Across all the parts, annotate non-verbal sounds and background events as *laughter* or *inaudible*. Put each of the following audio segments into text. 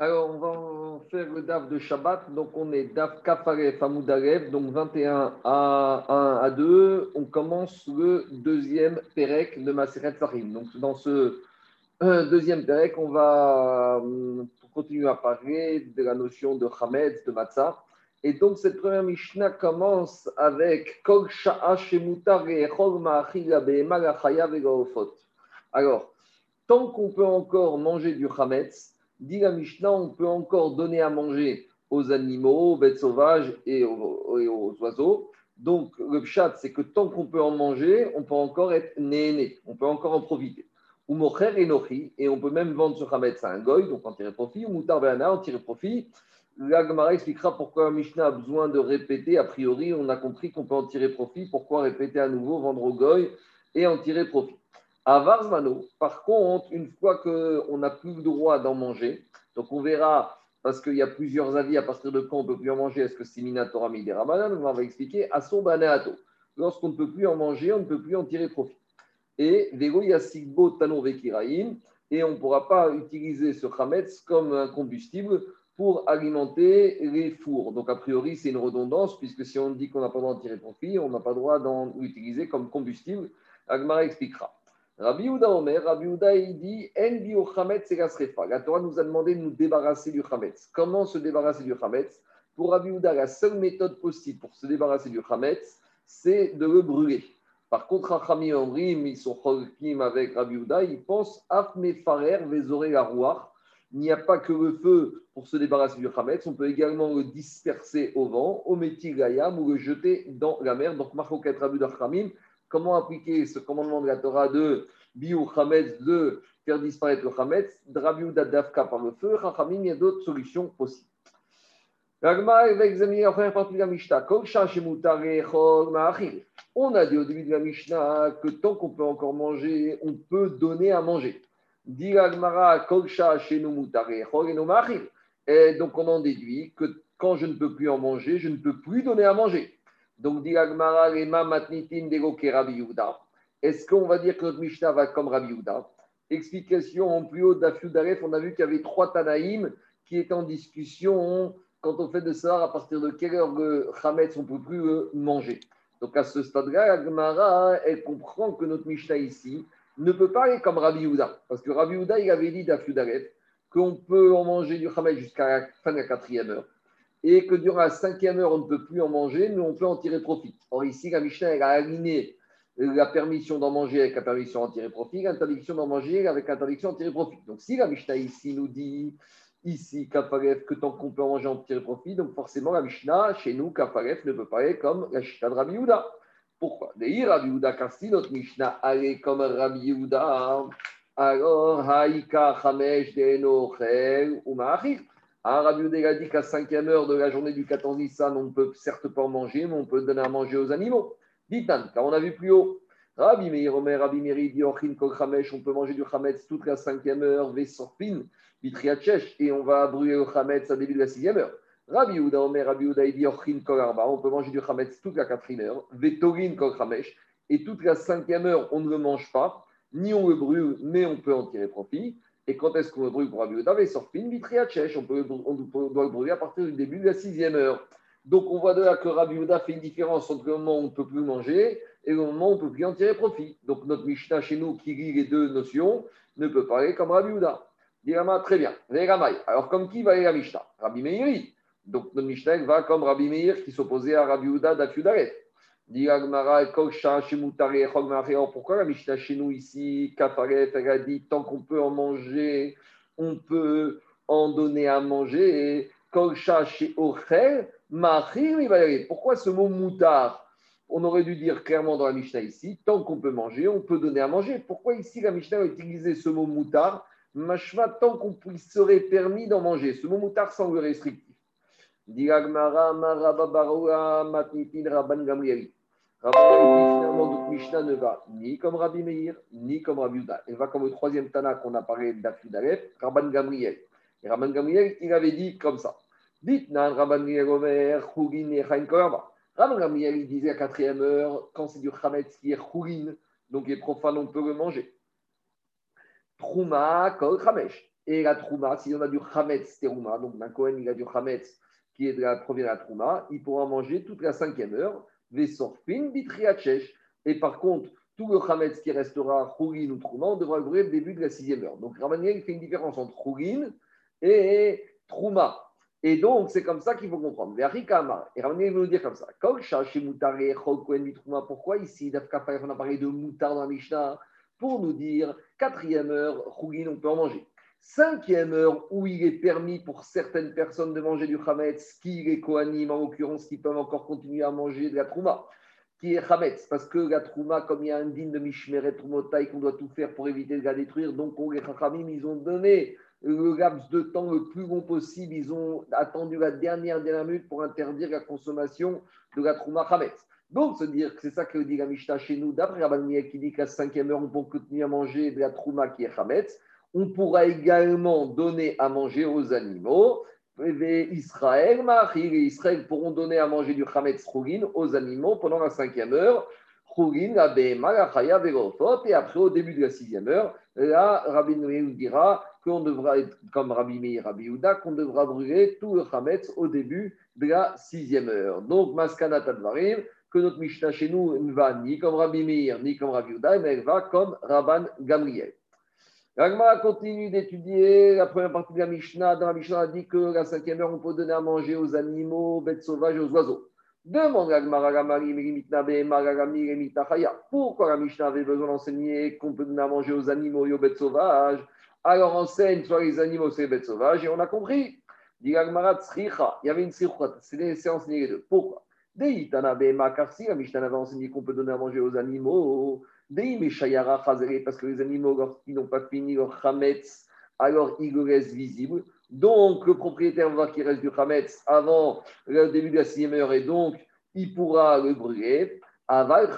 Alors, on va faire le DAF de Shabbat. Donc, on est DAF Kafaref Amoudalev, donc 21 à 1 à 2. On commence le deuxième Perek de Maseret Farim. Donc, dans ce euh, deuxième Perek, on va euh, continuer à parler de la notion de Hamed, de Matzah. Et donc, cette première Mishnah commence avec Kol Sha'a Alors, tant qu'on peut encore manger du Hametz, dit la Mishnah, on peut encore donner à manger aux animaux, aux bêtes sauvages et aux, oiseaux. Donc, le pshat, c'est que tant qu'on peut en manger, on peut encore être né, on peut encore en profiter. Ou mocher et nochi, et on peut même vendre ce chametz à un goy, donc en tirer profit, ou moutar en tirer profit. La expliquera pourquoi la Mishnah a besoin de répéter. A priori, on a compris qu'on peut en tirer profit. Pourquoi répéter à nouveau, vendre au goy et en tirer profit à Varzmano, par contre, une fois qu'on n'a plus le droit d'en manger, donc on verra, parce qu'il y a plusieurs avis à partir de quand on ne peut plus en manger, est-ce que c'est Minatora Ramadan On va expliquer à son Lorsqu'on ne peut plus en manger, on ne peut plus en tirer profit. Et Vego Yasigbo Tanon Vekiraim, et on ne pourra pas utiliser ce Hametz comme un combustible pour alimenter les fours. Donc, a priori, c'est une redondance, puisque si on dit qu'on n'a pas le droit d'en tirer profit, on n'a pas le droit d'en utiliser comme combustible. Agmara expliquera. Rabbi Houda Omer, Rabbi Houda, il dit En bi c'est la srefa. La Torah nous a demandé de nous débarrasser du chametz. Comment se débarrasser du chametz? Pour Rabbi Houda, la seule méthode possible pour se débarrasser du chametz, c'est de le brûler. Par contre, Rachami Omrim, ils sont cholkim avec Rabbi Houda, ils pensent Farer, Vezore la Il n'y a pas que le feu pour se débarrasser du chametz, on peut également le disperser au vent, au métier gayam ou le jeter dans la mer. Donc, Marcoket Rabbi Dachamim, Comment appliquer ce commandement de la Torah de Biou Chametz, de faire disparaître le Chametz, Drabiou Dadavka par le feu, Chachamim, il y a d'autres solutions possibles. L'Agma va examiner la première partie la Mishnah. On a dit au début de la Mishnah que tant qu'on peut encore manger, on peut donner à manger. Dit l'Agmara, et donc on en déduit que quand je ne peux plus en manger, je ne peux plus donner à manger. Donc, dit Agmara, Lema Matnitin Rabbi Est-ce qu'on va dire que notre Mishnah va comme Rabbi Yuda Explication en plus haut d'Afiudaref, on a vu qu'il y avait trois Tanaïm qui étaient en discussion quand on fait de savoir à partir de quelle heure le Hametz on ne peut plus manger. Donc à ce stade-là, Agmara, elle comprend que notre Mishnah ici ne peut pas aller comme Rabbi Yuda. Parce que Rabbi Yuda, il avait dit d'Afiudaref qu'on peut en manger du Hametz jusqu'à la fin de la quatrième heure et que durant la cinquième heure, on ne peut plus en manger, mais on peut en tirer profit. Or, ici, la Mishnah a aligné la permission d'en manger avec la permission d'en tirer profit, l'interdiction d'en manger avec l'interdiction d'en tirer profit. Donc, si la Mishnah ici nous dit, ici, Kafaref, que tant qu'on peut en manger, en tirer profit, donc forcément, la Mishnah, chez nous, Kafaref ne peut pas aller comme la Mishnah de Rabbi Yehuda. Pourquoi? D'ailleurs, Rabbi Yehuda, car si notre Mishnah allait comme Rabbi Yehuda, alors, Haïka, Hamesh, Denochel, ou Ma'achir. Ah, a dit qu'à cinquième heure de la journée du 14 Nissan, on ne peut certes pas en manger, mais on peut donner à manger aux animaux. Ditan, car on a vu plus haut. Rabbi Meir Omer, Rabbi Meir dit Ochin Kol on peut manger du Chametz toute la cinquième heure, Vesorpin, Vitriachech, et on va brûler le Chametz à début de la sixième heure. Rabbi Ouda Omer, Rabbi Ouda dit Ochin Kol on peut manger du Chametz toute la quatrième heure, Vetorin Kol et toute la cinquième heure, on ne le mange pas, ni on le brûle, mais on peut en tirer profit. Et quand est-ce qu'on le brûle pour Rabbi Yehuda on, peut, on doit le brûler à partir du début de la sixième heure. Donc on voit de là que Rabbi Yehuda fait une différence entre le moment où on ne peut plus manger et le moment où on ne peut plus en tirer profit. Donc notre Mishnah chez nous qui lit les deux notions ne peut parler comme Rabbi Yehuda. Dirama, très bien. Alors comme qui va aller la Mishnah? Rabbi Meir. Donc notre Mishnah va comme Rabbi Meir qui s'opposait à Rabbi Yehuda d'Afiudaret. Pourquoi la Mishnah chez nous ici, Kafaret, tant qu'on peut en manger, on peut en donner à manger. Pourquoi ce mot moutard? On aurait dû dire clairement dans la Mishnah ici, tant qu'on peut manger, on peut donner à manger. Pourquoi ici la Mishnah a utilisé ce mot moutard? Tant qu'on serait permis d'en manger. Ce mot moutard semble restrictif. Diragmara, Marababaroua, Matnitin, Rabban Gamrieli. Finalement, notre Mishnah ne va ni comme Rabbi Meir, ni comme Rabbi Uda. Elle va comme le troisième Tana qu'on a parlé d'Afudalef, Rabban Gamriel. Et Rabban Gamriel, il avait dit comme ça. Dites Nan Rabban Gamriel Chougin et. Rabban Gamriel, il disait à quatrième heure, quand c'est du Chametz qui est Chougin, donc les profanes, on peut le manger. Trouma Kol Chamesh. et la trouma, si on a du chametz terouma, donc d'un Kohen, il a du chametz qui est de la première la trouma, il pourra manger toute la cinquième heure, vesorfin bitriachech. Et par contre, tout le chametz qui restera chougin ou trouma, on devra le le début de la sixième heure. Donc Ramaniel fait une différence entre chougin et trouma. Et donc, c'est comme ça qu'il faut comprendre. Et Ramaniel veut nous dire comme ça. Pourquoi ici, on a parlé de moutar dans la Mishnah Pour nous dire, quatrième heure, chougin, on peut en manger. Cinquième heure où il est permis pour certaines personnes de manger du chametz, qui est kohanim en l'occurrence, qui peuvent encore continuer à manger de la trouma, qui est chametz, parce que la trouma, comme il y a un digne de mishmeret troumotaï qu'on doit tout faire pour éviter de la détruire, donc les chachamim, ils ont donné le laps de temps le plus long possible, ils ont attendu la dernière dernière minute pour interdire la consommation de la trouma chametz. Donc, se dire que c'est ça que dit la Mishnah chez nous, d'après Rabban qui dit qu'à cinquième heure, on peut continuer à manger de la trouma qui est chametz, on pourra également donner à manger aux animaux. Israël, et Israël pourront donner à manger du Hametz Chougin aux animaux pendant la cinquième heure. Chougin, la la Chaya, et après, au début de la sixième heure, là, Rabbi nous dira qu'on devra être comme Rabbi Meir, Rabbi Ouda, qu'on devra brûler tout le Hametz au début de la sixième heure. Donc, Maskana Tadvarim, que notre Mishnah chez nous ne va ni comme Rabbi Meir, ni comme Rabbi Ouda, mais elle va comme Rabban Gamriel. L'Agma continue d'étudier la première partie de la Mishnah. Dans la Mishnah, a dit que la cinquième heure, on peut donner à manger aux animaux, aux bêtes sauvages et aux oiseaux. Demande l'Agma Pourquoi la Mishnah avait besoin d'enseigner qu'on peut donner à manger aux animaux et aux bêtes sauvages? Alors enseigne soit les animaux, soit les bêtes sauvages, et on a compris. Il y avait une sirchat, c'est enseigné les deux. Pourquoi? Deitana car si la Mishnah avait enseigné qu'on peut donner à manger aux animaux, parce que les animaux, lorsqu'ils n'ont pas fini leur chametz, alors ils le restent visible. Donc, le propriétaire va qu'il reste du chametz avant le début de la sixième heure et donc il pourra le brûler. Aval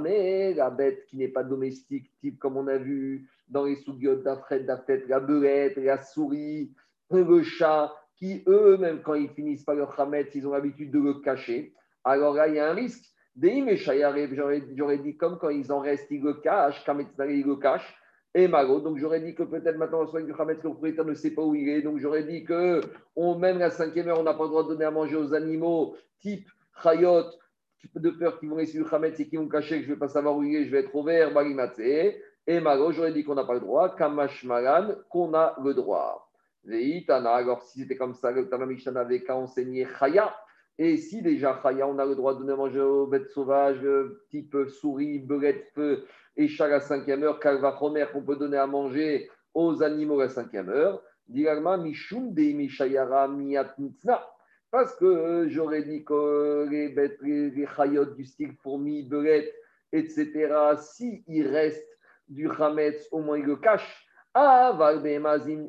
mais la bête qui n'est pas domestique, type comme on a vu dans les sougiotes d'Afret, d'Afret, la belette, la souris, le chat, qui eux-mêmes, quand ils finissent par leur chametz, ils ont l'habitude de le cacher. Alors là, il y a un risque j'aurais dit comme quand ils en restent, ils le cachent, ils le cachent. Et Mago, donc j'aurais dit que peut-être maintenant, soigne du Hametz, le propriétaire ne sait pas où il est. Donc j'aurais dit que on, même la cinquième heure, on n'a pas le droit de donner à manger aux animaux, type Chayot, de peur qu'ils vont rester du Hametz et qu'ils vont cacher que je ne vais pas savoir où il est, je vais être au vert, Balimatse. Et Mago, j'aurais dit qu'on n'a pas le droit, Kamash Malan, qu'on a le droit. Veitana, alors si c'était comme ça, le Tana n'avait qu'à enseigner Chaya. Et si déjà, on a le droit de donner à manger aux bêtes sauvages, euh, type souris, belette, feu, et à la cinquième heure, calva qu'on peut donner à manger aux animaux à la cinquième heure, Parce que euh, j'aurais dit que les bêtes, les, les du style fourmis, belette, etc., s'il il reste du chametz, au moins il le cache. Ah,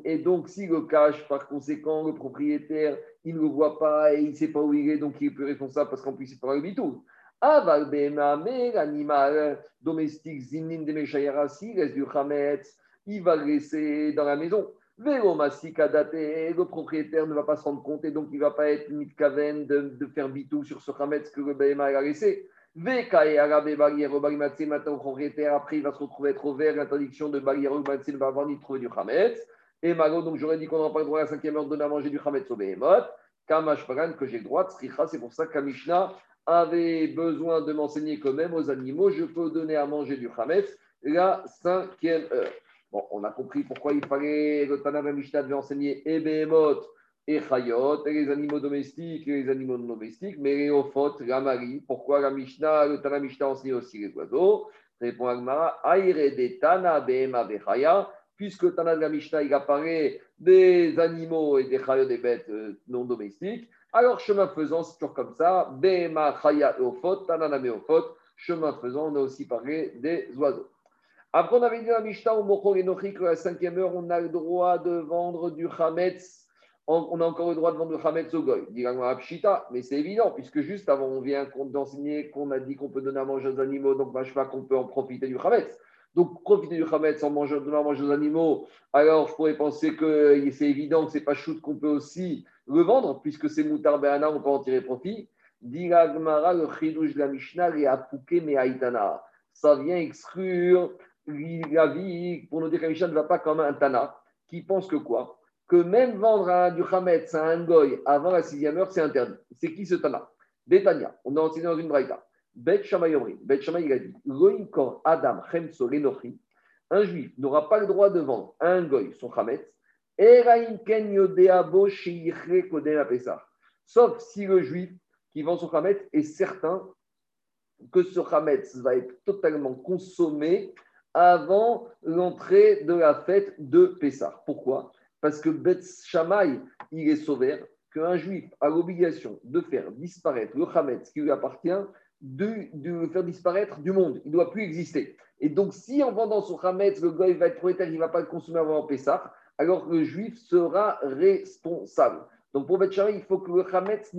et donc s'il le cache, par conséquent, le propriétaire, il ne le voit pas et il ne sait pas où il est, donc il est plus responsable parce qu'en plus, il fera le bitou. Aval l'animal domestique, zinin de il reste du chametz, il va le laisser dans la maison. le propriétaire ne va pas se rendre compte et donc il ne va pas être mitkaven de, de faire bitou sur ce chametz que le BMA a laissé. Maintenant, propriétaire, après, il va se retrouver être ouvert, l'interdiction de Bagir ne va avoir ni trouver du chametz. Et Mago, donc j'aurais dit qu'on n'aura pas le droit à la cinquième heure de donner à manger du Hametz au Behemoth. Kamash Pagan, que j'ai le droit, Tzricha, c'est pour ça qu'Amishna avait besoin de m'enseigner que même aux animaux, je peux donner à manger du Hametz la cinquième heure. Bon, on a compris pourquoi il fallait, le Tanam Mishnah devait enseigner et Behemoth et Chayot, et les animaux domestiques et les animaux non domestiques, mais les Ophot, la Marie, pourquoi la Mishnah, le Tanam Mishnah enseigne aussi les oiseaux? Répond Agmara, Aire de Tana Behema Bechaya puisque Tana de la Mishnah, il apparaît des animaux et des chayot, des bêtes euh, non domestiques. Alors, chemin faisant, c'est toujours comme ça. Bema chaya eofot, tanana meofot. Chemin faisant, on a aussi parlé des oiseaux. Après, on avait dit la Mishnah, au Enochi, que la cinquième heure, on a le droit de vendre du chametz. On a encore le droit de vendre du chametz au goy. Mais c'est évident, puisque juste avant, on vient d'enseigner qu'on a dit qu'on peut donner à manger aux animaux, donc je sais pas qu'on peut en profiter du chametz. Donc, profiter du Khamet sans manger, de manger aux animaux, alors je pourrais penser que c'est évident que ce n'est pas shoot qu'on peut aussi le vendre, puisque c'est moutar be'ana, on peut en tirer profit. Diragmara, le chidouj la Mishnah, et apouké me'aitana. Ça vient exclure la vie pour nous dire que la Mishnah ne va pas comme un Tana, qui pensent que quoi? Que même vendre du Hametz à un goy avant la sixième heure, c'est interdit. C'est qui ce Tana? Betania, on a enseigné dans une braïta. Bet Shammai Bet Shammai, a dit Adam Chemso un juif n'aura pas le droit de vendre à un goy son Hametz, Sauf si le juif qui vend son Hametz est certain que ce Hametz va être totalement consommé avant l'entrée de la fête de Pessah. Pourquoi? Parce que Bet Shammai, il est sauvé qu'un juif a l'obligation de faire disparaître le Hametz qui lui appartient, de, faire disparaître du monde. Il ne doit plus exister. Et donc, si en vendant son Hametz, le goy va être propriétaire, il ne va pas le consommer avant Pessah, alors le juif sera responsable. Donc, pour Bet Shammai, il faut que le Hametz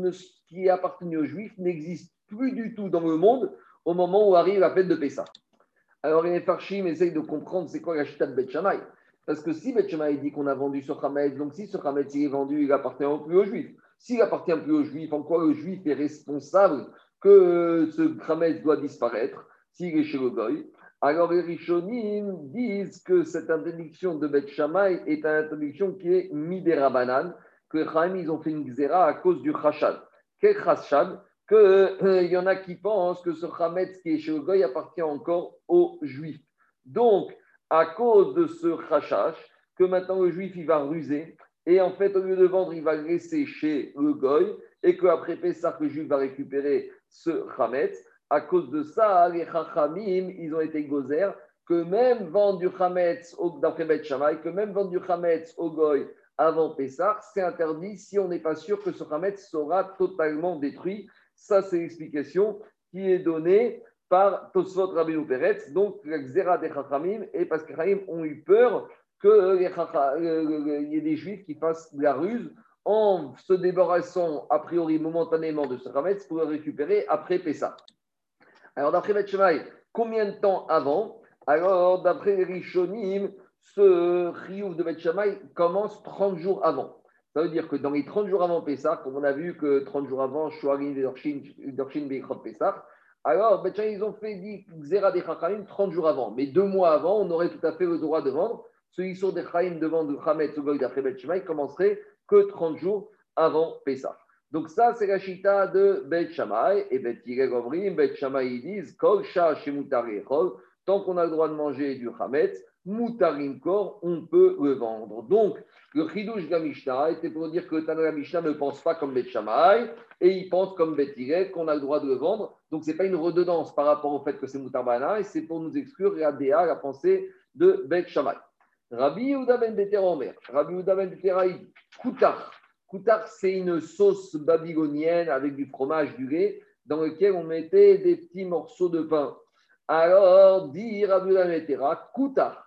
qui est appartenu au juif n'existe plus du tout dans le monde au moment où arrive la fête de Pessah. Alors les Farshim essayent de comprendre c'est quoi la chita de Bet Parce que si Bet dit qu'on a vendu ce Hametz, donc si ce Hametz est vendu, il appartient plus aux Juifs. S'il appartient plus aux Juifs, en quoi le Juif est responsable que ce Hametz doit disparaître s'il est chez le Goy Alors les Rishonim disent que cette interdiction de Bet est une interdiction qui est midérabanan, que les ils ont fait une xéra à cause du Chashad. Quel Chashad qu'il euh, y en a qui pensent que ce Hametz qui est chez le Goy appartient encore aux Juifs. Donc, à cause de ce rachash, que maintenant le Juif il va ruser, et en fait, au lieu de vendre, il va laisser chez le Goy, et qu'après Pessah, le Juif va récupérer ce Hametz. À cause de ça, les Chachamim, ils ont été gozer que même vendre du Hametz d'après Bet que même vendre du Hametz au Goy avant Pessah, c'est interdit si on n'est pas sûr que ce Hametz sera totalement détruit. Ça, c'est l'explication qui est donnée par Tosfot Rabbeinu Peretz, donc la Xera des Chachamim, et parce que les ont eu peur qu'il euh, y ait des Juifs qui fassent de la ruse en se débarrassant a priori momentanément de ce Hametz pour le récupérer après Pessah. Alors, d'après Bet combien de temps avant? Alors, d'après Rishonim, ce Riouf de Bet commence 30 jours avant. Ça veut dire que dans les 30 jours avant Pessah, comme on a vu que 30 jours avant, Shoarim Dorshin Beikrot Pessah, alors ils ont fait Xera des Chachamim 30 jours avant. Mais deux mois avant, on aurait tout à fait le droit de vendre. Ce sont des Chaim de vendre Hametz ou d'après Bet commencerait que 30 jours avant Pessah. Donc ça, c'est la chita de Bet Shammai. Et Bet Yirel Omrim, Bet Shammai, ils disent Kol Shah Tant qu'on a le droit de manger du Hametz, Moutarim Kor, on peut le vendre. Donc, le Chidouche de était pour dire que Tana Mishnah ne pense pas comme Bet Shammai et il pense comme Bet qu'on a le droit de le vendre. Donc, ce n'est pas une redondance par rapport au fait que c'est Moutarbana et c'est pour nous exclure la DA, la pensée de Bet Shammai. Rabbi Yehuda ben Omer, Rabbi Yehuda ben dit Koutar. Koutar, c'est une sauce babylonienne avec du fromage, du lait, dans lequel on mettait des petits morceaux de pain. Alors, dit Rabbi Yehuda ben Koutar.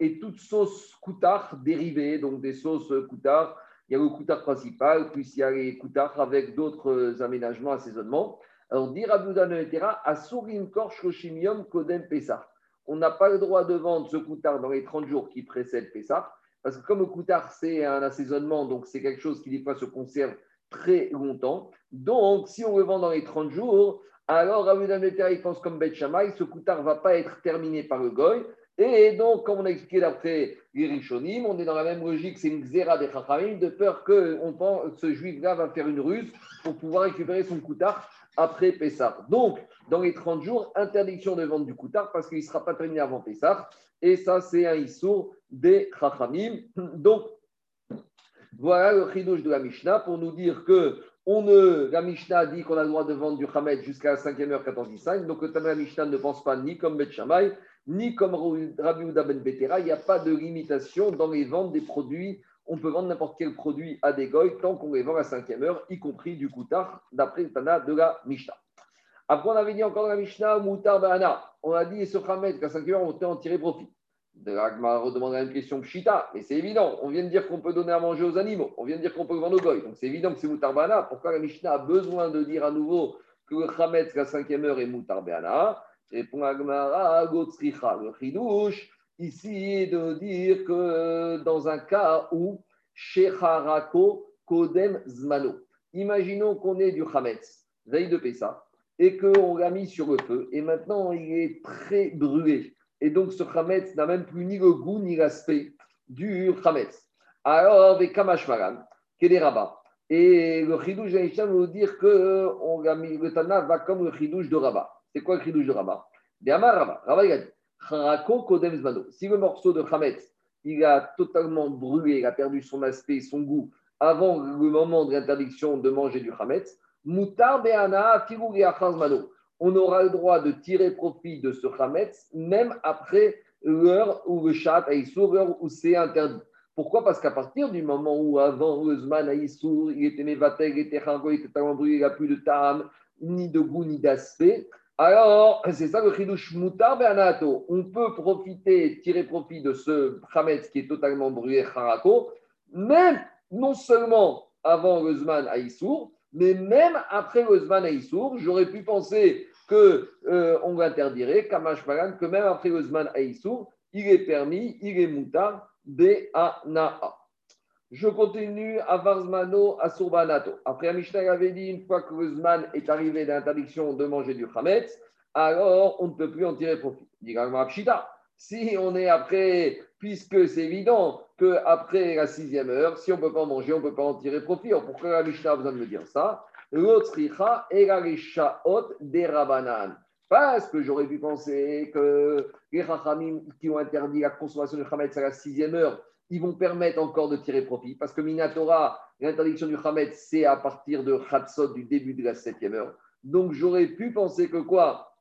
Et toute sauce koutar dérivée, donc des sauces koutar, il y a le koutar principal, puis il y a les koutar avec d'autres aménagements, assaisonnements. Alors, dire Aboudan Asurim Korshkoshimium Kodem. On n'a pas le droit de vendre ce koutar dans les 30 jours qui précèdent Pessah, parce que comme le koutar, c'est un assaisonnement, donc c'est quelque chose qui, des fois, se conserve très longtemps. Donc, si on le vend dans les 30 jours, alors Rabbi il pense comme Bet Shammai, ce coutard ne va pas être terminé par le goy. Et donc, comme on a expliqué d'après les Rishonim, on est dans la même logique, c'est une xéra des Chachamim, de peur que pense, ce juif-là va faire une ruse pour pouvoir récupérer son coutard après Pessah. Donc, dans les 30 jours, interdiction de vendre du coutard parce qu'il ne sera pas terminé avant Pessah. Et ça, c'est un issour des Chachamim. Donc, voilà le chidouche de la Mishnah pour nous dire que on ne, la Mishnah dit qu'on a le droit de vendre du Hamed jusqu'à la 5e heure 14 Donc, Mishnah ne pense pas ni comme Bet Shammai, ni comme Rabbi Uda Ben Betera. Il n'y a pas de limitation dans les ventes des produits. On peut vendre n'importe quel produit à des goy tant qu'on les vend à la 5e heure, y compris du Koutar, d'après le Tana de la Mishnah. Après, on avait dit encore dans la Mishnah, Moutar Bahana. On a dit ce Hamed qu'à 5e heure, on peut en tirer profit de Ragmar redemandera une question pshita, mais c'est évident. On vient de dire qu'on peut donner à manger aux animaux. On vient de dire qu'on peut vendre aux goy. Donc c'est évident que c'est Moutarbana. Pourquoi la Mishnah a besoin de dire à nouveau que le Chametz, la cinquième heure, est Moutarbana Répond Agmara, Gotsricha. Le Chidouche, ici, de dire que dans un cas où Shecharako Kodem Zmano. Imaginons qu'on ait du Chametz, veille de Pessa, et qu'on l'a mis sur le feu, et maintenant il est très brûlé Et donc, ce Khametz n'a même plus ni le goût ni l'aspect du Khametz. Alors, avec Kamashmaran, qui est des rabats. Et le Khidouj de veut dire que on mis, le Tana va comme le Khidouj de Rabat. C'est quoi le Khidouj de Rabat? Rabat. Rabat, il a dit Si le morceau de Khametz, il a totalement brûlé, il a perdu son aspect, son goût, avant le moment de l'interdiction de manger du Mano on aura le droit de tirer profit de ce Hametz, même après l'heure où le chat a l'heure où c'est interdit. Pourquoi? Parce qu'à partir du moment où avant le Zman il était Mevatel, il était Chango, il était tellement brûlé, il n'a plus de tam, ni de goût, ni d'aspect. Alors, c'est ça le Chidush Mutar Be'anato. On peut profiter, tirer profit de ce Hametz qui est totalement brûlé, Harako, même non seulement avant le Zman mais même après Osman Aïssour, j'aurais pu penser qu'on euh, l'interdirait, Kamash que même après Osman Aïssour, il est permis, il est moutar, Be'ana'a. Je continue à Varzmano, à Surbanato. Après, Mishnah avait dit une fois que Osman est arrivé d'interdiction de manger du Hametz, alors on ne peut plus en tirer profit. Dit si on est après, puisque c'est évident qu'après la sixième heure, si on ne peut pas manger, on ne peut pas en tirer profit. pourquoi la Mishnah a besoin de me dire ça? Parce que j'aurais pu penser que les Rachamim qui ont interdit la consommation du Hametz à la sixième heure, ils vont permettre encore de tirer profit. Parce que Minatora, l'interdiction du Hametz, c'est à partir de Khatsot, du début de la septième heure. Donc j'aurais pu penser que quoi?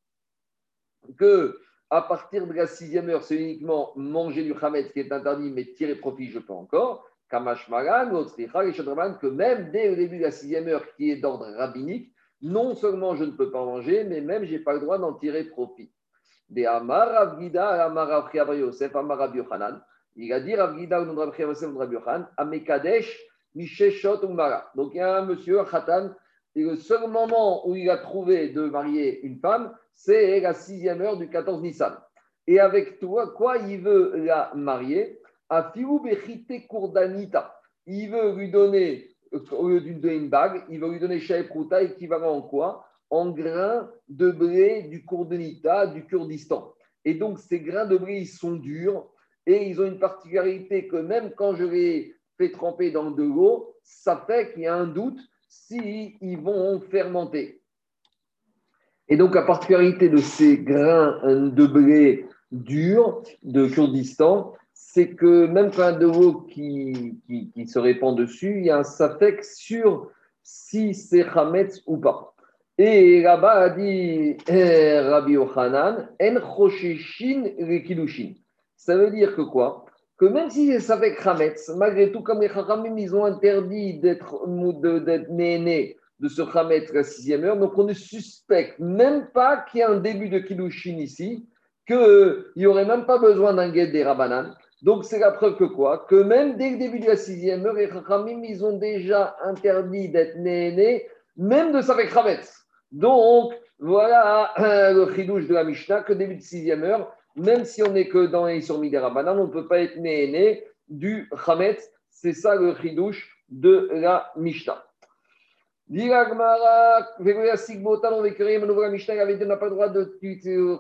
Que à partir de la sixième heure, c'est uniquement manger du Hametz qui est interdit, mais tirer profit, je peux encore. Kamash Magan, que même dès le début de la sixième heure, qui est d'ordre rabbinique, non seulement je ne peux pas manger, mais même je n'ai pas le droit d'en tirer profit. De Amar Avgida, Amar Yosef, Amar. Il a dit Avgida ou Yosef, Yochanan, Amekadesh, Misheshot Umara. Donc il y a un monsieur, Khatan, et le seul moment où il a trouvé de marier une femme, c'est la sixième heure du 14 Nissan. Et avec toi, quoi il veut la marier? À Bechite Kourdanita. Il veut lui donner, au lieu d'une une bague, il veut lui donner Prouta équivalent en quoi? En grains de blé du Kourdanita, du Kurdistan. Et donc, ces grains de blé, ils sont durs et ils ont une particularité que même quand je les fais tremper dans de l'eau, ça fait qu'il y a un doute s'ils ils vont fermenter. Et donc, la particularité de ces grains de blé durs de Kurdistan, c'est que même quand il y a de l'eau qui, qui, se répand dessus, il y a un safek sur si c'est Hametz ou pas. Et là-bas, a dit eh, Rabbi Ochanan, En Choshishin Rekidushin. Ça veut dire que quoi? Que même si c'est Safek Hametz, malgré tout, comme les Chachamim, ils ont interdit d'être né de ce Khamet la sixième heure. Donc on ne suspecte même pas qu'il y a un début de Kiddushin ici, qu'il n'y aurait même pas besoin d'un guet des Rabanan. Donc c'est la preuve que quoi? Que même dès le début de la sixième heure, les Khamim, ils ont déjà interdit d'être né même de ça avec Donc voilà le chidouche de la Mishnah, que début de sixième heure, même si on n'est que dans les surmis des Rabanan, on ne peut pas être né du Khametz. C'est ça le chidouche de la Mishnah. Diragmara, Sigbotan, on la Mishnah avait dit n'a pas le droit de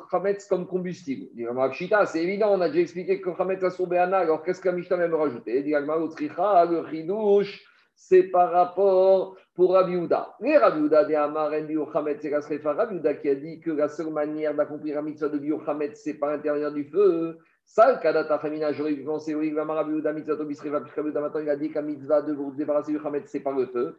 Khametz comme combustible. Diragmara, Pshita, c'est évident, on a déjà expliqué que Khametz a sauvé Anna, alors qu'est-ce que la Mishnah vient me rajouter? Diragmara, Utricha, le Chidouche, c'est par rapport pour Rabbi Houda. Les Rabbi des qui a dit que la seule manière d'accomplir la mitzvah de Bio Khametz, c'est par l'intérieur du feu. Ça, le Kadata Famina, j'aurais pu penser, oui, Rabbi Houda, mitzvah Tobisreva, puis Rabbi Houda, maintenant il a dit qu'un mitzvah de vous débarrasser du Khametz, c'est par le feu.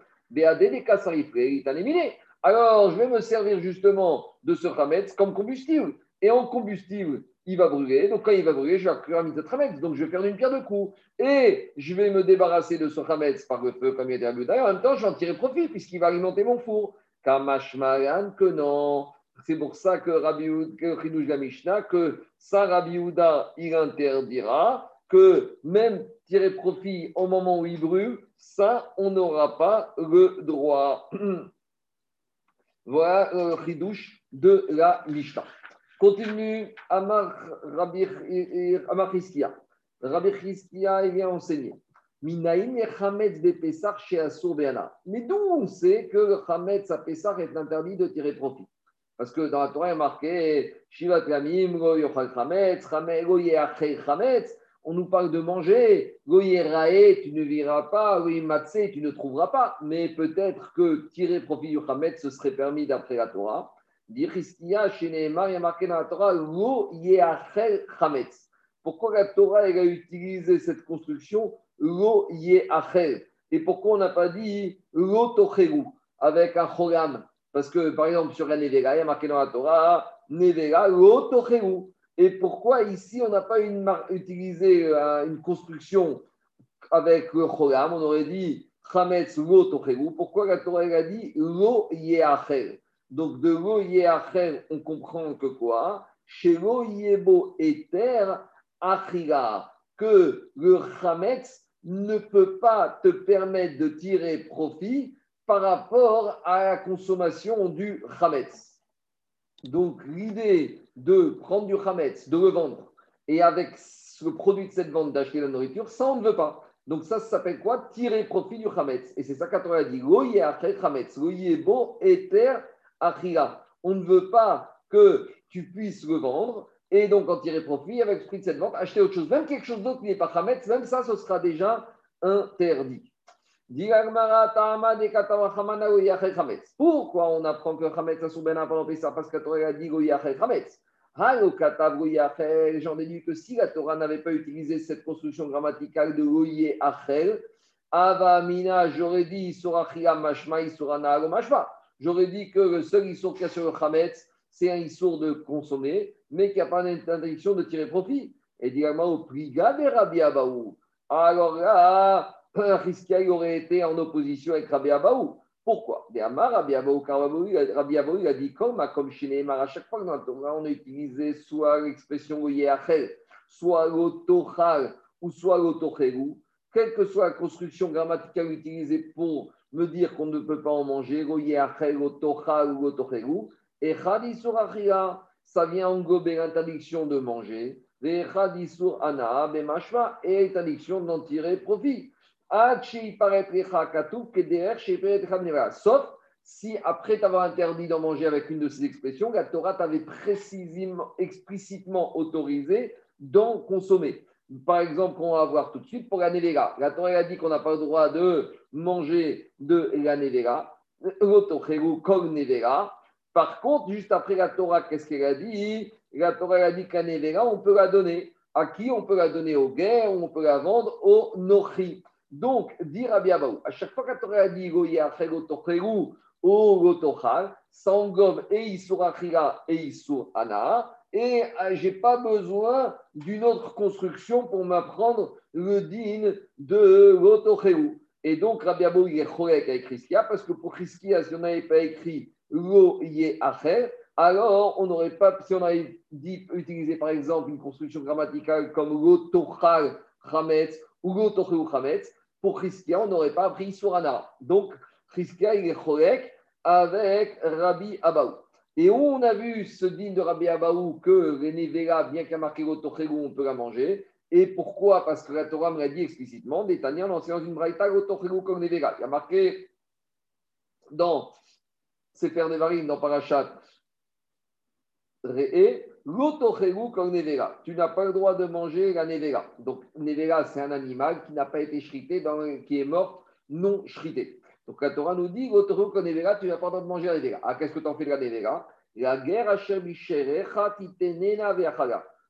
Alors, je vais me servir justement de ce Hametz comme combustible. Et en combustible, il va brûler. Donc, quand il va brûler, je vais créer un de Hametz. Donc, je vais faire une pierre de coups. Et je vais me débarrasser de ce Hametz par le feu, comme il a dit En même temps, je vais en tirer profit puisqu'il va alimenter mon four. Kamashmaran, que non. C'est pour ça que Rabbi que Mishnah, que ça, Rabbi il interdira que même tirer profit au moment où il brûle, ça, on n'aura pas le droit. *clears throat* voilà le ridouche de la Mishnah. Continue Amar Rabbi Chiskia. Rabbi Chiskia, il vient enseigner. Minaïm et Hametz de chez Asur Mais d'où on sait que le Hametz à Pessar est interdit de tirer profit? Parce que dans la Torah, il a marqué Shivat Yamim, Lo Yochal. On nous parle de manger. Rae, tu ne verras pas. Tu ne trouveras pas. Mais peut-être que tirer profit du Chametz, ce serait permis d'après la Torah. Chez Nehemar, il y a marqué dans la Torah Lo Yeachel Chametz. Pourquoi la Torah elle a utilisé cette construction Lo Yeachel? Et pourquoi on n'a pas dit Lo Tocheru avec un cholam parce que, par exemple, sur la Nevela, il y a marqué dans la Torah, Nevela, l'autocheru. Et pourquoi ici, on n'a pas utilisé euh, une construction avec le cholam On aurait dit Chametz l'autocheru. Pourquoi la Torah a dit lo yeachel? Donc, de lo on comprend que quoi? Chez lo yebo eter. Que le Chametz ne peut pas te permettre de tirer profit par rapport à la consommation du Hametz. Donc, l'idée de prendre du Hametz, de le vendre, et avec le produit de cette vente d'acheter la nourriture, ça, on ne veut pas. Donc, ça, ça s'appelle quoi? Tirer profit du Hametz. Et c'est ça qu'Atora a dit après Hametz, Loye bo eter achira. On ne veut pas que tu puisses le vendre et donc en tirer profit avec le prix de cette vente, acheter autre chose. Même quelque chose d'autre qui n'est pas Hametz, même ça, ce sera déjà interdit. Pourquoi on apprend que Chametz a soubena pendant Pessah Parce que la Torah a dit Chametz. J'en déduis que si la Torah n'avait pas utilisé cette construction grammaticale de Goye Achel, Avamina, j'aurais dit Isurachia Mashma, Isurana Mashma. J'aurais dit que le seul Isur qu'il y a sur le Chametz, c'est un Isur de consommer, mais qu'il n'y a pas d'interdiction de tirer profit. Et directement au Priga de Rabbi Abaou. Alors là, Riskia aurait été en opposition avec Rabbi Abaou. Pourquoi? Rabbi Abaou, Rabbi Abaou, a dit comme, comme chez Neymar, à chaque fois que on a utilisé soit l'expression Yehachel, soit l'autochal ou soit l'autochelu, quelle que soit la construction grammaticale utilisée pour me dire qu'on ne peut pas en manger, et ça vient englober l'interdiction de manger, et l'interdiction d'en tirer profit. Sauf si après t'avoir interdit d'en manger avec une de ces expressions, la Torah t'avait précisément, explicitement autorisé d'en consommer. Par exemple, on va voir tout de suite pour la nevera. La Torah a dit qu'on n'a pas le droit de manger de la nevera, comme nevera. Par contre, juste après la Torah, qu'est-ce qu'elle a dit? La Torah a dit qu'à nevera, on peut la donner. À qui On peut la donner? Aux guerres, on peut la vendre aux nochi. Donc, dire à Biabaou, à chaque fois que Torah a dit ou ça englobe et Isur Achira et Isur Ana, et euh, je n'ai pas besoin d'une autre construction pour m'apprendre le din de l'Otocheru. Et donc, Rabbi Abou, il est chorek avec Christia, parce que pour Christia, si on n'avait pas écrit Lo Acher, alors on n'aurait pas, si on avait utilisé par exemple une construction grammaticale comme Lotochal Chametz ou Lotocheru Chametz, pour Chizkia, on n'aurait pas appris Surana. Donc, Chizkia, il est chorek avec Rabbi Abaou. Et on a vu ce digne de Rabbi Abaou que les Nevela, bien qu'à marqué l'autochégou, on peut la manger. Et pourquoi? Parce que la Torah me l'a dit explicitement, Détania, on dans une braïta Nevela. Il y a marqué dans Sefer Nevarim, dans Parashat Re'e, nevera. Tu n'as pas le droit de manger la nevera. Donc, nevera, c'est un animal qui n'a pas été shrité, qui est mort non shrité. Donc, la Torah nous dit nevera, tu n'as pas le droit de manger la nevera. Ah, qu'est-ce que tu en fais de la nevera La guerre, Asher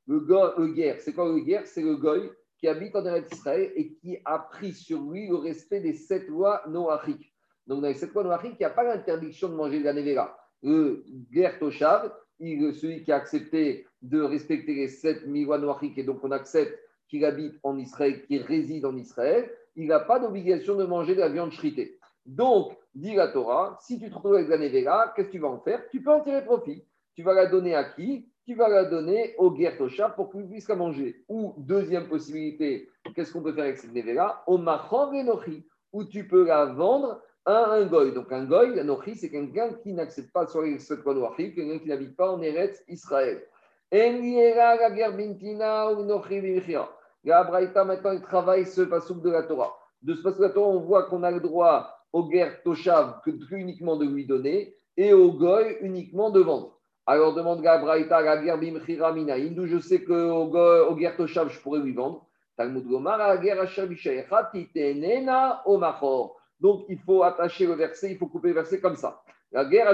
le, c'est quoi le C'est le goy qui habite en Israël et qui a pris sur lui le respect des sept lois noachiques. Donc, dans les sept lois noachiques, il n'y a pas l'interdiction de manger de la nevera. Le guerre toshav, celui qui a accepté de respecter les sept miwa et donc on accepte qu'il habite en Israël, qu'il réside en Israël, il n'a pas d'obligation de manger de la viande shritée. Donc, dit la Torah, si tu te retrouves avec la nevera, qu'est-ce que tu vas en faire? Tu peux en tirer profit. Tu vas la donner à qui? Tu vas la donner au Gertosha pour qu'il puisse la manger. Ou, deuxième possibilité, qu'est-ce qu'on peut faire avec cette nevera? Au Machon où tu peux la vendre un, goy. Donc un goy, la nochi, c'est quelqu'un qui n'accepte pas sur les quelqu'un qui n'habite pas en Eretz Israël. La Braïta, maintenant, il travaille ce pasouk de la Torah. De ce pasouk de la Torah, on voit qu'on a le droit au guerre Toshav que, uniquement de lui donner et au goy uniquement de vendre. Alors demande Gabraïta, la guerre bimchira minaïn, d'où je sais qu'au au Gertoshav, je pourrais lui vendre. Talmud Gomar, la guerre au machor. Donc il faut attacher le verset, il faut couper le verset comme ça. La guerre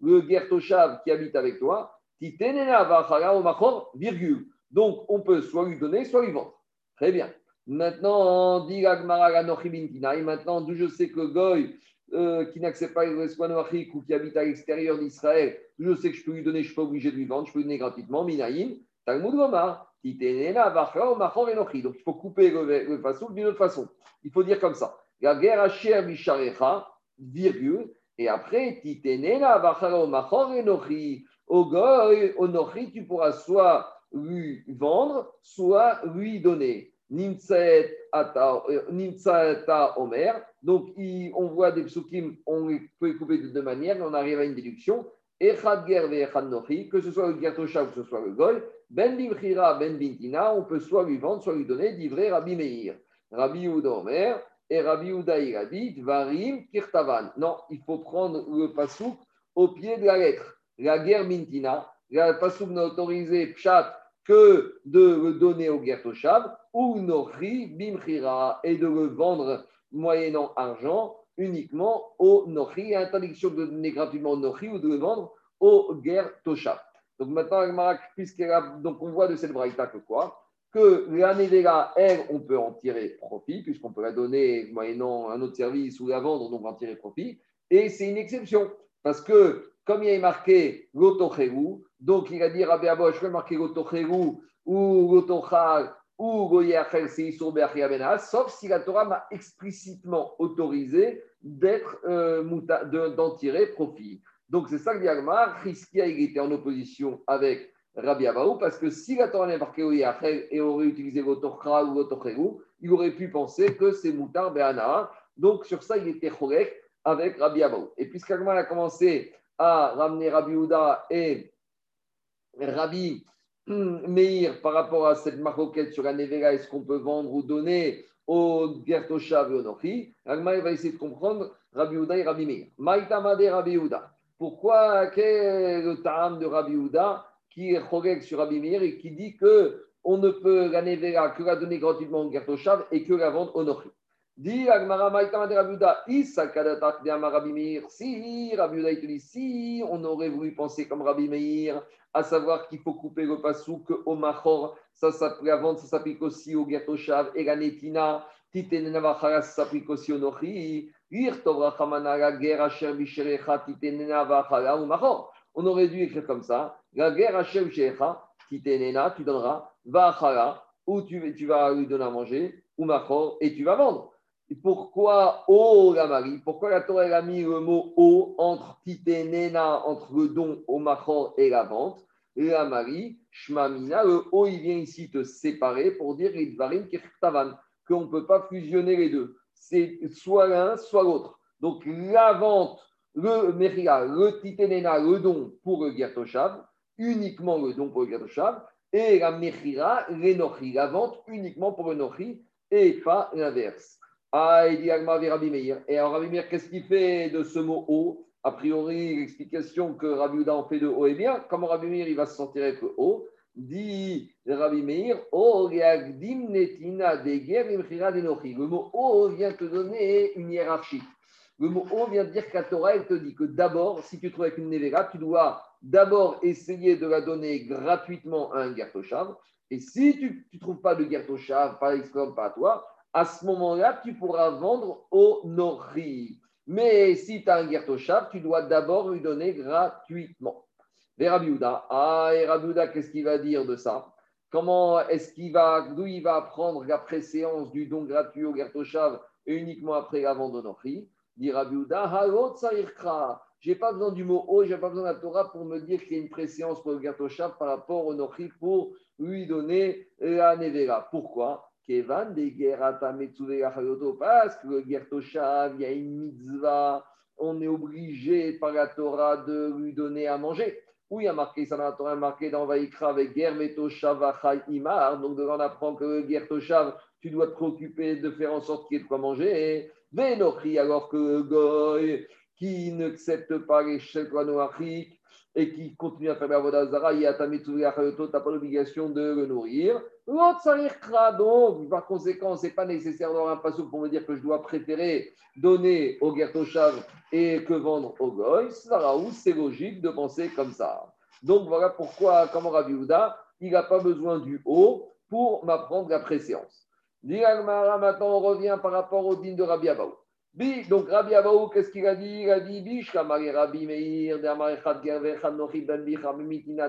le Gertoshav qui habite avec toi, titenena vachala au machor, virgule. Donc on peut soit lui donner, soit lui vendre. Très bien. Maintenant, dit maintenant, d'où je sais que Goy, euh, qui n'accepte pas les Afrique ou qui habite à l'extérieur d'Israël, je sais que je peux lui donner, je ne suis pas obligé de lui vendre, je peux lui donner gratuitement, Minaïm, Talmud Gomar, donc il faut couper le, le façon d'une autre façon. Il faut dire comme ça. La guerre Asher Misharecha, virgule, et après, Titenena Machor Enochi, au Goy, au Nochi, tu pourras soit lui vendre, soit lui donner. Nimtsaet ata Omer. Donc, on voit des psukim, on peut les couper de deux manières, on arrive à une déduction. Echad que ce soit le gertosha ou que ce soit le gol, ben bimchira, ben bintina, on peut soit lui vendre, soit lui donner, d'ivrer Rabbi Meir. Rabbi Omer, et Rabbi il a dit, varim kirtavan. Non, il faut prendre le pasouk au pied de la lettre. La guerre mintina, le pasouk n'a autorisé pshat que de le donner au Gertoshav ou Nochi Bimchira et de le vendre moyennant argent uniquement au Nochi. Interdiction de donner gratuitement au Nochi ou de le vendre au Gertoshav. Donc maintenant, donc on voit de cette braïta que quoi? Que l'année là, elle, on peut en tirer profit, puisqu'on peut la donner moyennant un autre service ou la vendre, donc en tirer profit. Et c'est une exception, parce que comme il y a marqué l'autochérou, donc il a dit Rabbi Abo, je vais marquer l'autochérou ou l'autochal ou goyachel ben sauf si la Torah m'a explicitement autorisé d'être euh, d'en tirer profit. Donc c'est ça que dit Agmar, Riskia il était en opposition avec Rabbi Abaou, parce que si la Torah avait marqué goyachel et aurait utilisé l'autochal ou l'autochérou, il aurait pu penser que c'est moutar be'ana. Donc sur ça, il était chorek avec Rabbi Abaou. Et puisqu'Agmar a commencé à ramener Rabbi Houda et Rabbi Meir par rapport à cette maroquette sur la Nevera, est-ce qu'on peut vendre ou donner au Gertoshav et au Nochi va essayer de comprendre Rabbi Houda et Rabbi Meir. Maïtamade Rabbi Houda. Pourquoi quel est le ta'am de Rabbi Houda qui est chorek sur Rabbi Meir et qui dit que on ne peut la Nevera que la donner gratuitement au Gertoshav et que la vendre au Nochi? Dit Agmara de Rabiuda, Issa Kadatak de Rabbi Meir. Si Rabiuda, il te si on aurait voulu penser comme Rabbi Meir, à savoir qu'il faut couper le pasouk au Machor, ça s'applique vendre, ça s'applique aussi au Gertoshav, et la Netina, Titenenavachara, ça s'applique aussi au Nochi, Irtovrachamana, la guerre Asher Bisherecha, Titenenavachara, au Machor. On aurait dû écrire comme ça, la guerre Asher Bisherecha, Titenena, tu donneras, Vachara, ou tu, tu vas lui donner à manger, ou Machor, et tu vas vendre. Pourquoi O la Marie Pourquoi la Torah a mis le mot O entre Titenena, entre le don au Machor et la vente La Marie, Shmamina, le O il vient ici te séparer pour dire qu'on ne peut pas fusionner les deux. C'est soit l'un, soit l'autre. Donc la vente, le Meria, le Titenena, le don pour le Gertoshav, uniquement le don pour le Gertoshav, et la Mechira, l'Enochi, la vente uniquement pour le Nochi, et pas l'inverse. Ah, dit Meir. Et alors, Rabbi Meir, qu'est-ce qu'il fait de ce mot O A priori, l'explication que Rabbi Uda en fait de O est bien. Comment Rabbi Meir il va se sentir avec O Dit Rabbi Meir, Le mot O vient te donner une hiérarchie. Le mot O vient dire qu'à Torah, elle te dit que d'abord, si tu trouves une Nevera, tu dois d'abord essayer de la donner gratuitement à un Gertoshav. Et si tu ne trouves pas de Gertoshav, par exemple, pas à toi, à ce moment-là, tu pourras vendre au Nori. Mais si tu as un Gertoshav, tu dois d'abord lui donner gratuitement. Rabiouda, ah, et Rabiouda, qu'est-ce qu'il va dire de ça? Comment est-ce qu'il va, d'où il va prendre la préséance du don gratuit au Gertoshav et uniquement après la vente au Nori? Dit Rabiouda, j'ai pas besoin du mot O, j'ai pas besoin de la Torah pour me dire qu'il y a une préséance pour le Gertoshav par rapport au Nori pour lui donner la Nevera. Pourquoi? Kevan des parce que Gertoshav, il y a une mitzvah, on est obligé par la Torah de lui donner à manger. Oui, il y a marqué ça dans la Torah, marqué dans Vaikra avec Germetoshav Imar. Donc, on apprend que Gertoshav, tu dois te préoccuper de faire en sorte qu'il y ait de quoi manger. Venochi, alors que Goy, qui n'accepte pas les Shekwanoachik, et qui continue à faire la Vodazara, tu n'as pas l'obligation de le nourrir. Donc, par conséquent, ce n'est pas nécessaire d'avoir un passage pour me dire que je dois préférer donner au Gertoshav et que vendre au Goy. C'est logique de penser comme ça. Donc, voilà pourquoi, comme Rabbi Houda, il n'a pas besoin du haut pour m'apprendre la préséance. Maintenant, on revient par rapport au digne de Rabbi Abaou. Donc Rabbi Abaou, qu'est-ce qu'il a dit? Il a dit Bish, Rabbi Meir, Ben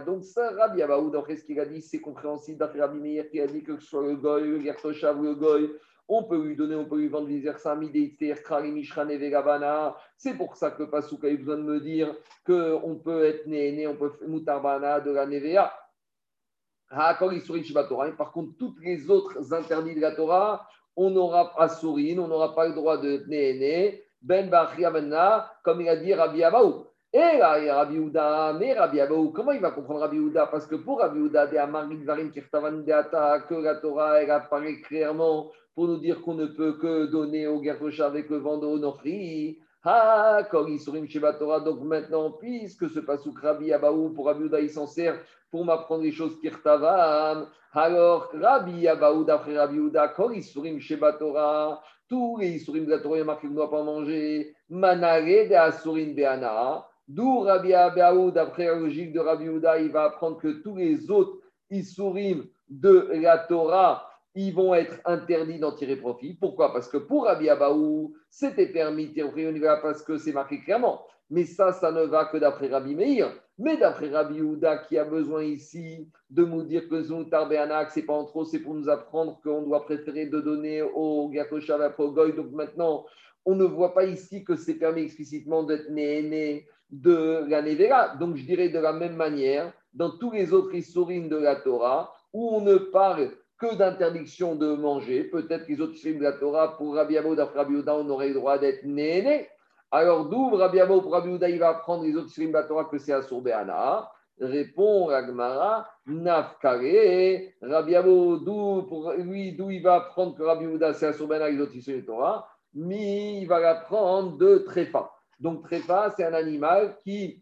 Donc ça, Rabbi Abaou, qu'est-ce qu'il a dit? C'est compréhensible d'après Rabbi Meir qui a dit que ce soit le Goy, le Gertoshav ou le Goy, on peut lui donner, on peut lui vendre C'est pour ça que Pasuk a eu besoin de me dire qu'on peut être né, on peut faire Mutarbana de la Nevea. Par contre, toutes les autres interdits de la Torah, on n'aura pas sourine, on n'aura pas le droit de né, ben comme il a dit Rabbi Abaou. Et là, il Rabbi Ouda, mais Rabbi Abaou, comment il va comprendre Rabbi Ouda Parce que pour Rabbi Ouda, que la Torah, elle apparaît clairement pour nous dire qu'on ne peut que donner au Gertosha avec le vent de Ah, Torah. Donc maintenant, puisque ce pasuk Rabbi Abaou, pour Rabbi Ouda, il s'en sert pour m'apprendre les choses kirtavan. Alors, Rabbi Abaou, d'après Rabbi Ouda, Kol Isurim Sheba Torah, tous les Isurim de la Torah, il y a marqué ne doit pas manger. Manare de Asurim Beana. D'où Rabbi Abaou, d'après la logique de Rabbi Ouda, il va apprendre que tous les autres Isurim de la Torah, ils vont être interdits d'en tirer profit. Pourquoi? Parce que pour Rabbi Abaou, c'était permis de tirer profit parce que c'est marqué clairement. Mais ça, ça ne va que d'après Rabbi Meir. Mais d'après Rabbi Houda, qui a besoin ici de nous dire que Zoutar Be'anak, c'est pas en trop, c'est pour nous apprendre qu'on doit préférer de donner au Gatoshav au Goy. Donc maintenant, on ne voit pas ici que c'est permis explicitement d'être né de la Nevera. Donc je dirais de la même manière, dans tous les autres historines de la Torah, où on ne parle que d'interdiction de manger, peut-être que les autres de la Torah, pour Rabbi d'après Rabbi on aurait le droit d'être né alors, d'où Rabbi pour Rabbi il va apprendre les autres Shirim Torah que c'est Asur Be'ana Répond Ragmara, Nafkare. Rabbi d'où, pour lui, d'où il va apprendre que Rabbi c'est Asur Be'ana les autres Shirim Torah Mais il va l'apprendre de Tréfa. Donc, Tréfa, c'est un animal qui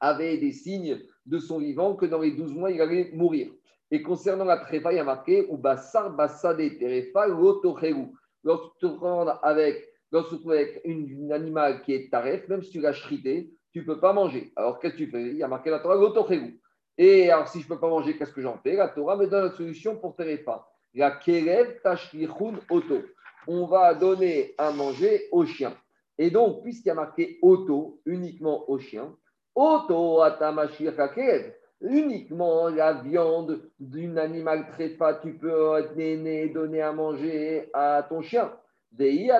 avait des signes de son vivant que dans les 12 mois, il allait mourir. Et concernant la Tréfa, il y a marqué Ubasar Basade Terefa Lotocheru. Lorsque tu te avec Lorsque tu avec un animal qui est taref, même si tu l'as chrité, tu ne peux pas manger. Alors qu'est-ce que tu fais? Il y a marqué la Torah, l'autochérou. Et alors si je ne peux pas manger, qu'est-ce que j'en fais? La Torah me donne la solution pour pas. La kerev tashlichun auto. On va donner à manger au chien. Et donc, puisqu'il y a marqué auto, uniquement au chien, auto atamashir kerev, uniquement la viande d'un animal tréfa, tu peux être donner à manger à ton chien. Mais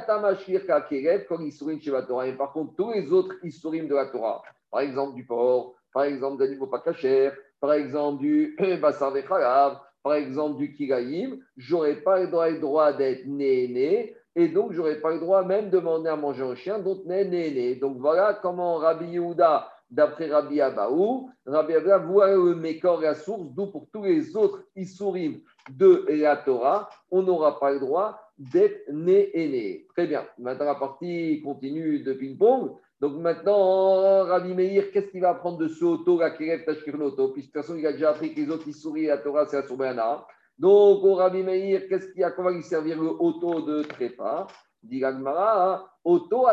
par contre, tous les autres isurim de la Torah, par exemple du porc, par exemple d'animaux pas cachers, par exemple du *clears throat* basar chalav, par exemple du kigaïm, j'aurais pas le droit, d'être né et donc j'aurais pas le droit même de demander à manger un chien, donc né né Donc voilà comment Rabbi Yehuda, d'après Rabbi Abaou, Rabbi Abaou voit le et la source, d'où pour tous les autres isurim de la Torah, on n'aura pas le droit d'être né et né. Très bien. Maintenant, la partie continue de ping-pong. Donc maintenant, Rabbi Meir, qu'est-ce qu'il va apprendre de ce auto, la Kiref Tashkirnoto? Puisque de toute façon, il a déjà appris que les autres, ils sourient la Torah, c'est la Soubana. Donc, au Rabbi Meir, qu'est-ce qu'il a, comment il servir le auto de trépas? Dit Gagmara, auto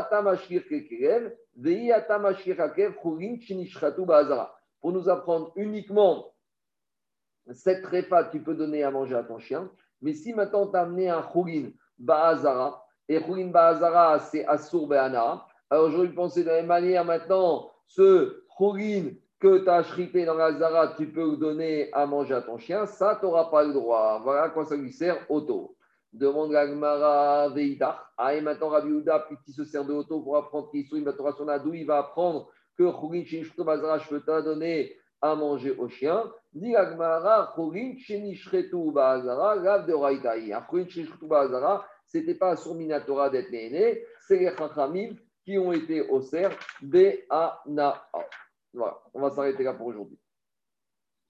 Pour nous apprendre uniquement cette trépas, tu peux donner à manger à ton chien. Mais si maintenant tu as amené un Khourin Ba'azara, et Khourin Ba'azara, c'est Assur alors j'aurais pensé de la même manière maintenant, ce Khourin que tu as chrité dans la Zara, tu peux donner à manger à ton chien, ça, tu n'auras pas le droit. Voilà à quoi ça lui sert, auto. Demande Gagmara Veidach. Ah, et maintenant Rabbi Ouda, puisqu'il se sert de auto pour apprendre qu'il sourit Torah adou, il va apprendre que Khourin Bazara, je peux donner à manger au chien. Dit Agmara, Chorin Chenishretu Bazara, Rav de Raitaï. Un Chorin Chenishretu Bazara, c'était pas sur Minatora d'être né, c'est les Chachamim qui ont été au cerf, Be'ana. Voilà, on va s'arrêter là pour aujourd'hui.